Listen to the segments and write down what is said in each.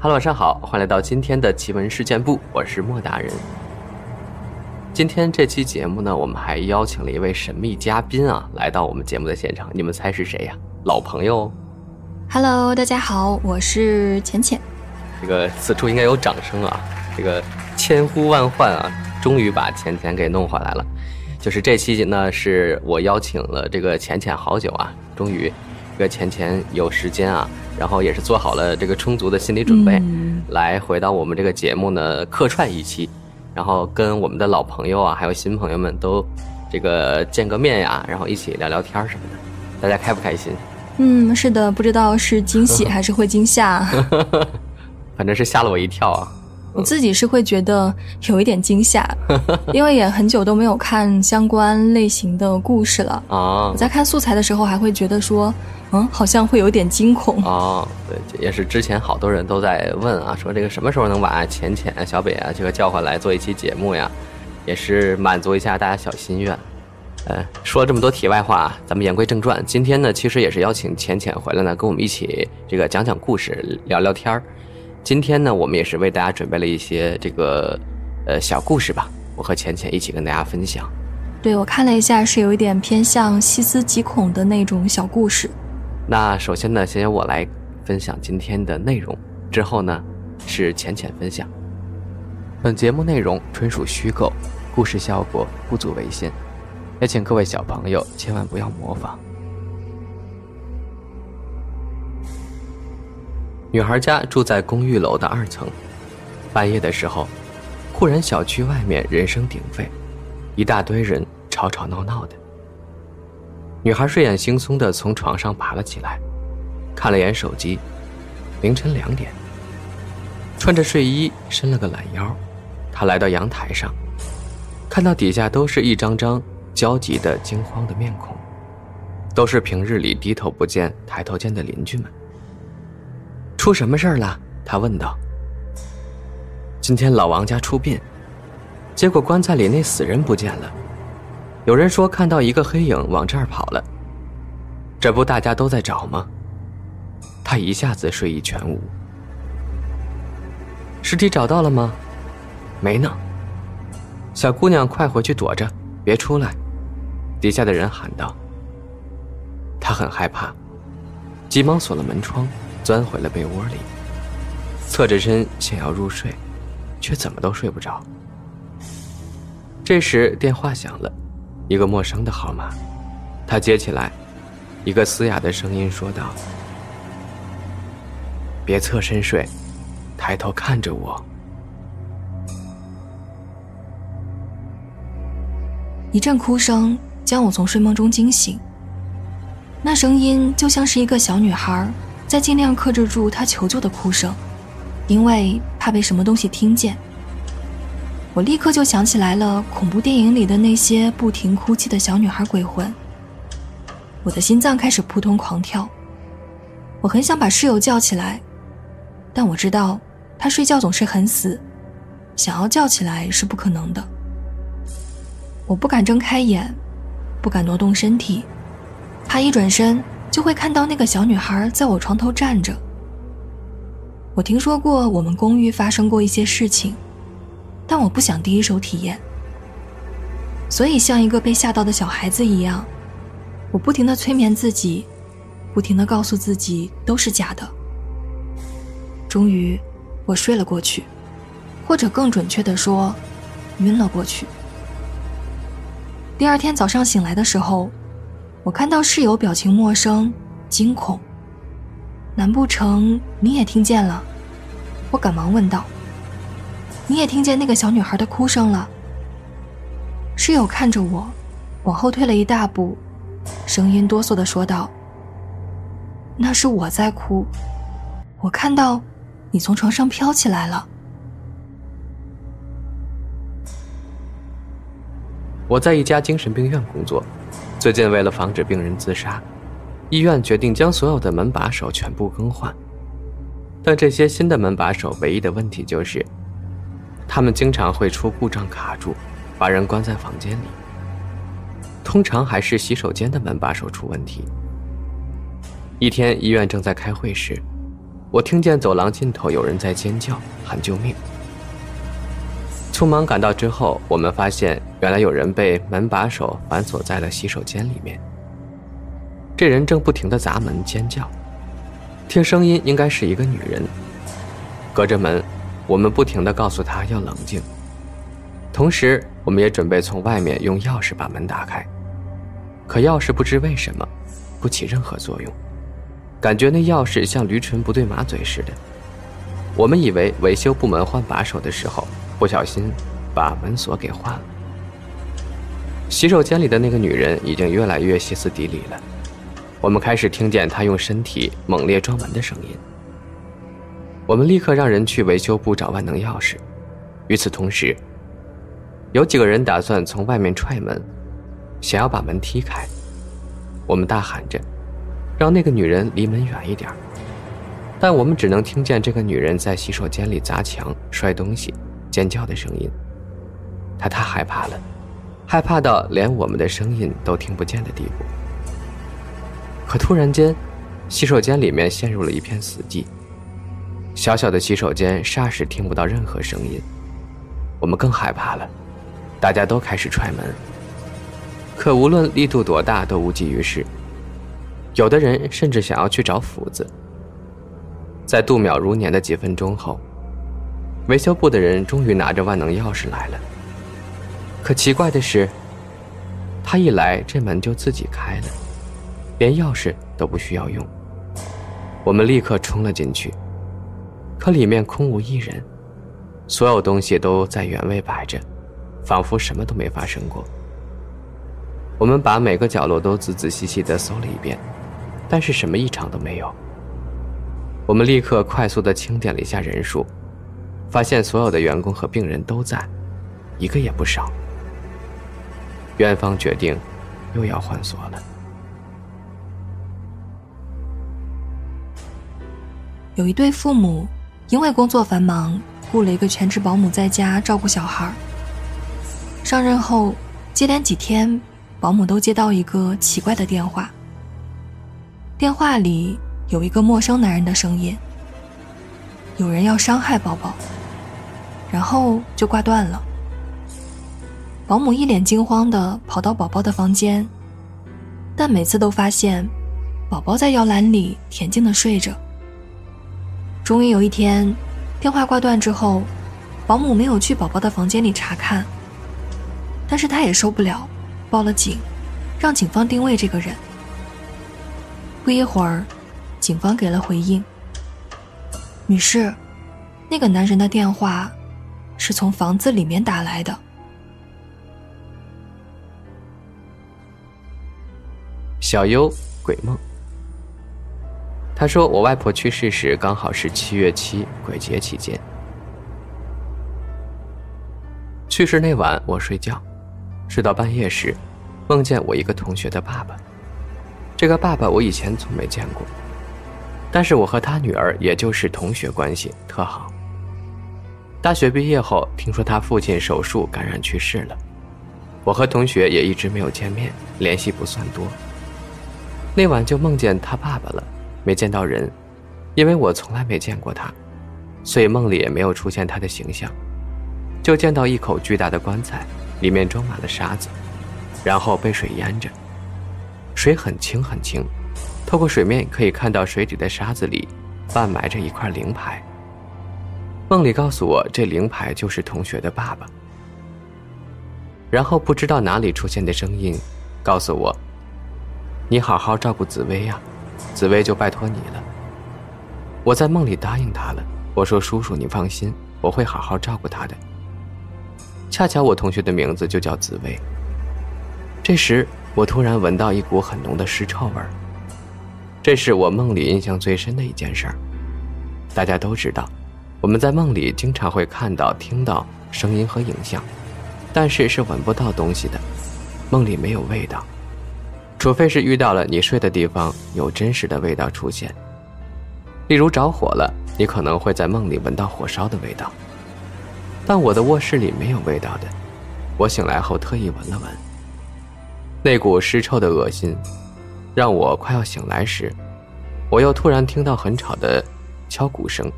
哈喽，晚上好，欢迎来到今天的奇闻事件部，我是莫大人。今天这期节目呢，我们还邀请了一位神秘嘉宾啊，来到我们节目的现场，你们猜是谁呀？老朋友。Hello，大家好，我是浅浅。这个此处应该有掌声啊！这个千呼万唤啊，终于把浅浅给弄回来了。就是这期呢，是我邀请了这个浅浅好久啊，终于这个浅浅有时间啊，然后也是做好了这个充足的心理准备，来回到我们这个节目呢客串一期，然后跟我们的老朋友啊，还有新朋友们都这个见个面呀，然后一起聊聊天什么的，大家开不开心？嗯，是的，不知道是惊喜 还是会惊吓，反正是吓了我一跳啊。我自己是会觉得有一点惊吓，因为也很久都没有看相关类型的故事了啊。我在看素材的时候还会觉得说，嗯，好像会有点惊恐啊。对，也是之前好多人都在问啊，说这个什么时候能把浅浅、小北啊这个叫回来做一期节目呀？也是满足一下大家小心愿。呃，说了这么多题外话，咱们言归正传。今天呢，其实也是邀请浅浅回来呢，跟我们一起这个讲讲故事、聊聊天儿。今天呢，我们也是为大家准备了一些这个，呃，小故事吧。我和浅浅一起跟大家分享。对，我看了一下，是有一点偏向细思极恐的那种小故事。那首先呢，先由我来分享今天的内容，之后呢，是浅浅分享。本节目内容纯属虚构，故事效果不足为信，也请各位小朋友千万不要模仿。女孩家住在公寓楼的二层，半夜的时候，忽然小区外面人声鼎沸，一大堆人吵吵闹闹的。女孩睡眼惺忪的从床上爬了起来，看了眼手机，凌晨两点。穿着睡衣，伸了个懒腰，她来到阳台上，看到底下都是一张张焦急的惊慌的面孔，都是平日里低头不见抬头见的邻居们。出什么事儿了？他问道。今天老王家出殡，结果棺材里那死人不见了。有人说看到一个黑影往这儿跑了，这不大家都在找吗？他一下子睡意全无。尸体找到了吗？没呢。小姑娘，快回去躲着，别出来！底下的人喊道。他很害怕，急忙锁了门窗。钻回了被窝里，侧着身想要入睡，却怎么都睡不着。这时电话响了，一个陌生的号码，他接起来，一个嘶哑的声音说道：“别侧身睡，抬头看着我。”一阵哭声将我从睡梦中惊醒，那声音就像是一个小女孩。在尽量克制住他求救的哭声，因为怕被什么东西听见。我立刻就想起来了恐怖电影里的那些不停哭泣的小女孩鬼魂。我的心脏开始扑通狂跳，我很想把室友叫起来，但我知道他睡觉总是很死，想要叫起来是不可能的。我不敢睁开眼，不敢挪动身体，怕一转身。就会看到那个小女孩在我床头站着。我听说过我们公寓发生过一些事情，但我不想第一手体验，所以像一个被吓到的小孩子一样，我不停的催眠自己，不停的告诉自己都是假的。终于，我睡了过去，或者更准确的说，晕了过去。第二天早上醒来的时候。我看到室友表情陌生、惊恐，难不成你也听见了？我赶忙问道：“你也听见那个小女孩的哭声了？”室友看着我，往后退了一大步，声音哆嗦的说道：“那是我在哭，我看到你从床上飘起来了。”我在一家精神病院工作。最近为了防止病人自杀，医院决定将所有的门把手全部更换。但这些新的门把手唯一的问题就是，他们经常会出故障卡住，把人关在房间里。通常还是洗手间的门把手出问题。一天，医院正在开会时，我听见走廊尽头有人在尖叫喊救命。匆忙赶到之后，我们发现原来有人被门把手反锁在了洗手间里面。这人正不停地砸门尖叫，听声音应该是一个女人。隔着门，我们不停地告诉他要冷静，同时我们也准备从外面用钥匙把门打开。可钥匙不知为什么不起任何作用，感觉那钥匙像驴唇不对马嘴似的。我们以为维修部门换把手的时候。不小心把门锁给换了。洗手间里的那个女人已经越来越歇斯底里了，我们开始听见她用身体猛烈撞门的声音。我们立刻让人去维修部找万能钥匙。与此同时，有几个人打算从外面踹门，想要把门踢开。我们大喊着，让那个女人离门远一点。但我们只能听见这个女人在洗手间里砸墙、摔东西。尖叫的声音，他太害怕了，害怕到连我们的声音都听不见的地步。可突然间，洗手间里面陷入了一片死寂，小小的洗手间霎时听不到任何声音。我们更害怕了，大家都开始踹门，可无论力度多大都无济于事。有的人甚至想要去找斧子。在度秒如年的几分钟后。维修部的人终于拿着万能钥匙来了。可奇怪的是，他一来，这门就自己开了，连钥匙都不需要用。我们立刻冲了进去，可里面空无一人，所有东西都在原位摆着，仿佛什么都没发生过。我们把每个角落都仔仔细细地搜了一遍，但是什么异常都没有。我们立刻快速地清点了一下人数。发现所有的员工和病人都在，一个也不少。院方决定，又要换锁了。有一对父母，因为工作繁忙，雇了一个全职保姆在家照顾小孩。上任后，接连几天，保姆都接到一个奇怪的电话。电话里有一个陌生男人的声音，有人要伤害宝宝。然后就挂断了。保姆一脸惊慌地跑到宝宝的房间，但每次都发现宝宝在摇篮里恬静地睡着。终于有一天，电话挂断之后，保姆没有去宝宝的房间里查看，但是他也受不了，报了警，让警方定位这个人。不一会儿，警方给了回应：“女士，那个男人的电话。”是从房子里面打来的。小优鬼梦。他说：“我外婆去世时刚好是七月七鬼节期间。去世那晚我睡觉，睡到半夜时，梦见我一个同学的爸爸。这个爸爸我以前从没见过，但是我和他女儿也就是同学关系，特好。”大学毕业后，听说他父亲手术感染去世了。我和同学也一直没有见面，联系不算多。那晚就梦见他爸爸了，没见到人，因为我从来没见过他，所以梦里也没有出现他的形象。就见到一口巨大的棺材，里面装满了沙子，然后被水淹着，水很清很清，透过水面可以看到水底的沙子里半埋着一块灵牌。梦里告诉我，这灵牌就是同学的爸爸。然后不知道哪里出现的声音，告诉我：“你好好照顾紫薇呀，紫薇就拜托你了。”我在梦里答应他了，我说：“叔叔，你放心，我会好好照顾他的。”恰巧我同学的名字就叫紫薇。这时，我突然闻到一股很浓的尸臭味，这是我梦里印象最深的一件事儿。大家都知道。我们在梦里经常会看到、听到声音和影像，但是是闻不到东西的。梦里没有味道，除非是遇到了你睡的地方有真实的味道出现。例如着火了，你可能会在梦里闻到火烧的味道。但我的卧室里没有味道的。我醒来后特意闻了闻，那股尸臭的恶心，让我快要醒来时，我又突然听到很吵的。敲鼓声，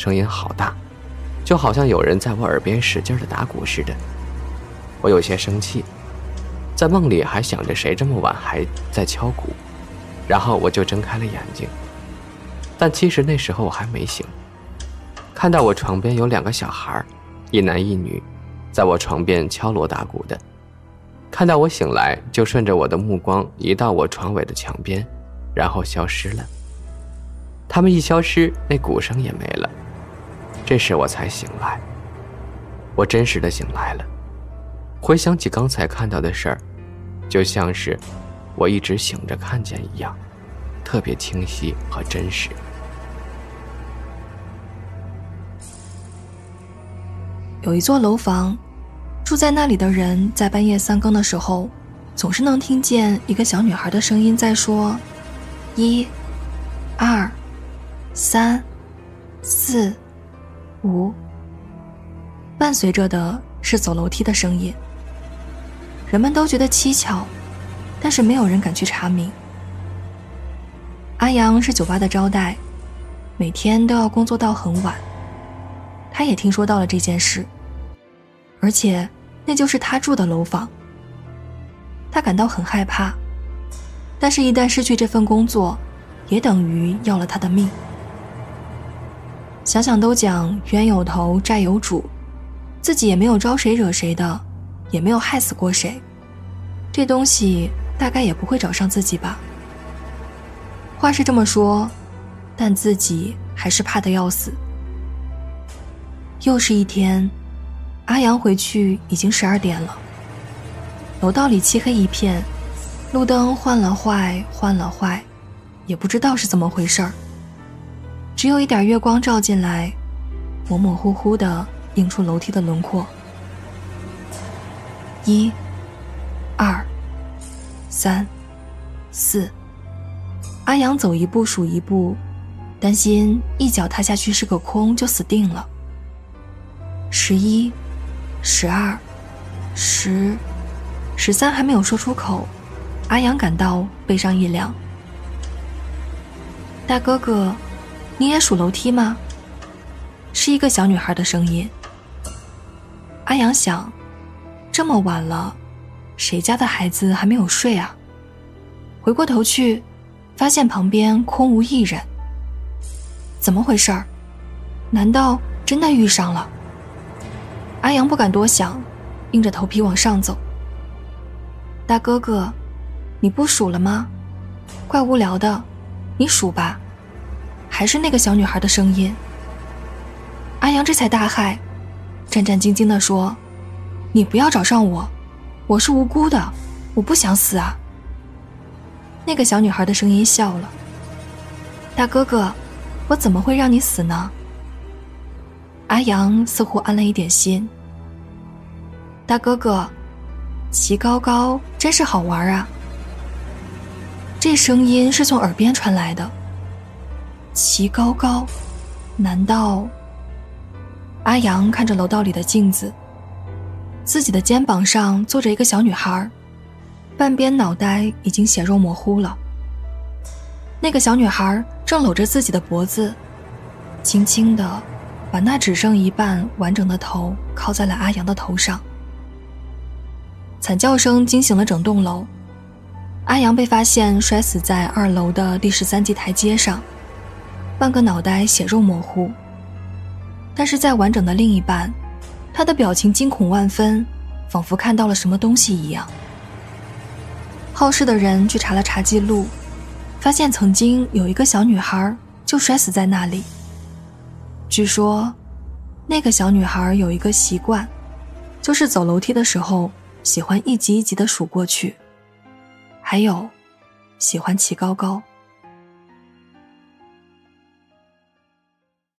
声音好大，就好像有人在我耳边使劲的打鼓似的。我有些生气，在梦里还想着谁这么晚还在敲鼓，然后我就睁开了眼睛。但其实那时候我还没醒，看到我床边有两个小孩，一男一女，在我床边敲锣打鼓的。看到我醒来，就顺着我的目光移到我床尾的墙边，然后消失了。他们一消失，那鼓声也没了。这时我才醒来，我真实的醒来了。回想起刚才看到的事儿，就像是我一直醒着看见一样，特别清晰和真实。有一座楼房，住在那里的人在半夜三更的时候，总是能听见一个小女孩的声音在说：“一、二。”三、四、五，伴随着的是走楼梯的声音。人们都觉得蹊跷，但是没有人敢去查明。阿阳是酒吧的招待，每天都要工作到很晚。他也听说到了这件事，而且那就是他住的楼房。他感到很害怕，但是，一旦失去这份工作，也等于要了他的命。想想都讲冤有头债有主，自己也没有招谁惹谁的，也没有害死过谁，这东西大概也不会找上自己吧。话是这么说，但自己还是怕的要死。又是一天，阿阳回去已经十二点了，楼道里漆黑一片，路灯换了坏换了坏，也不知道是怎么回事儿。只有一点月光照进来，模模糊糊的映出楼梯的轮廓。一、二、三、四，阿阳走一步数一步，担心一脚踏下去是个空就死定了。十一、十二、十、十三还没有说出口，阿阳感到背上一凉。大哥哥。你也数楼梯吗？是一个小女孩的声音。阿阳想，这么晚了，谁家的孩子还没有睡啊？回过头去，发现旁边空无一人。怎么回事儿？难道真的遇上了？阿阳不敢多想，硬着头皮往上走。大哥哥，你不数了吗？怪无聊的，你数吧。还是那个小女孩的声音。阿阳这才大骇，战战兢兢地说：“你不要找上我，我是无辜的，我不想死啊。”那个小女孩的声音笑了：“大哥哥，我怎么会让你死呢？”阿阳似乎安了一点心。大哥哥，骑高高真是好玩啊！这声音是从耳边传来的。齐高高，难道？阿阳看着楼道里的镜子，自己的肩膀上坐着一个小女孩，半边脑袋已经血肉模糊了。那个小女孩正搂着自己的脖子，轻轻的把那只剩一半完整的头靠在了阿阳的头上。惨叫声惊醒了整栋楼，阿阳被发现摔死在二楼的第十三级台阶上。半个脑袋血肉模糊，但是在完整的另一半，他的表情惊恐万分，仿佛看到了什么东西一样。好事的人去查了查记录，发现曾经有一个小女孩就摔死在那里。据说，那个小女孩有一个习惯，就是走楼梯的时候喜欢一级一级的数过去，还有，喜欢骑高高。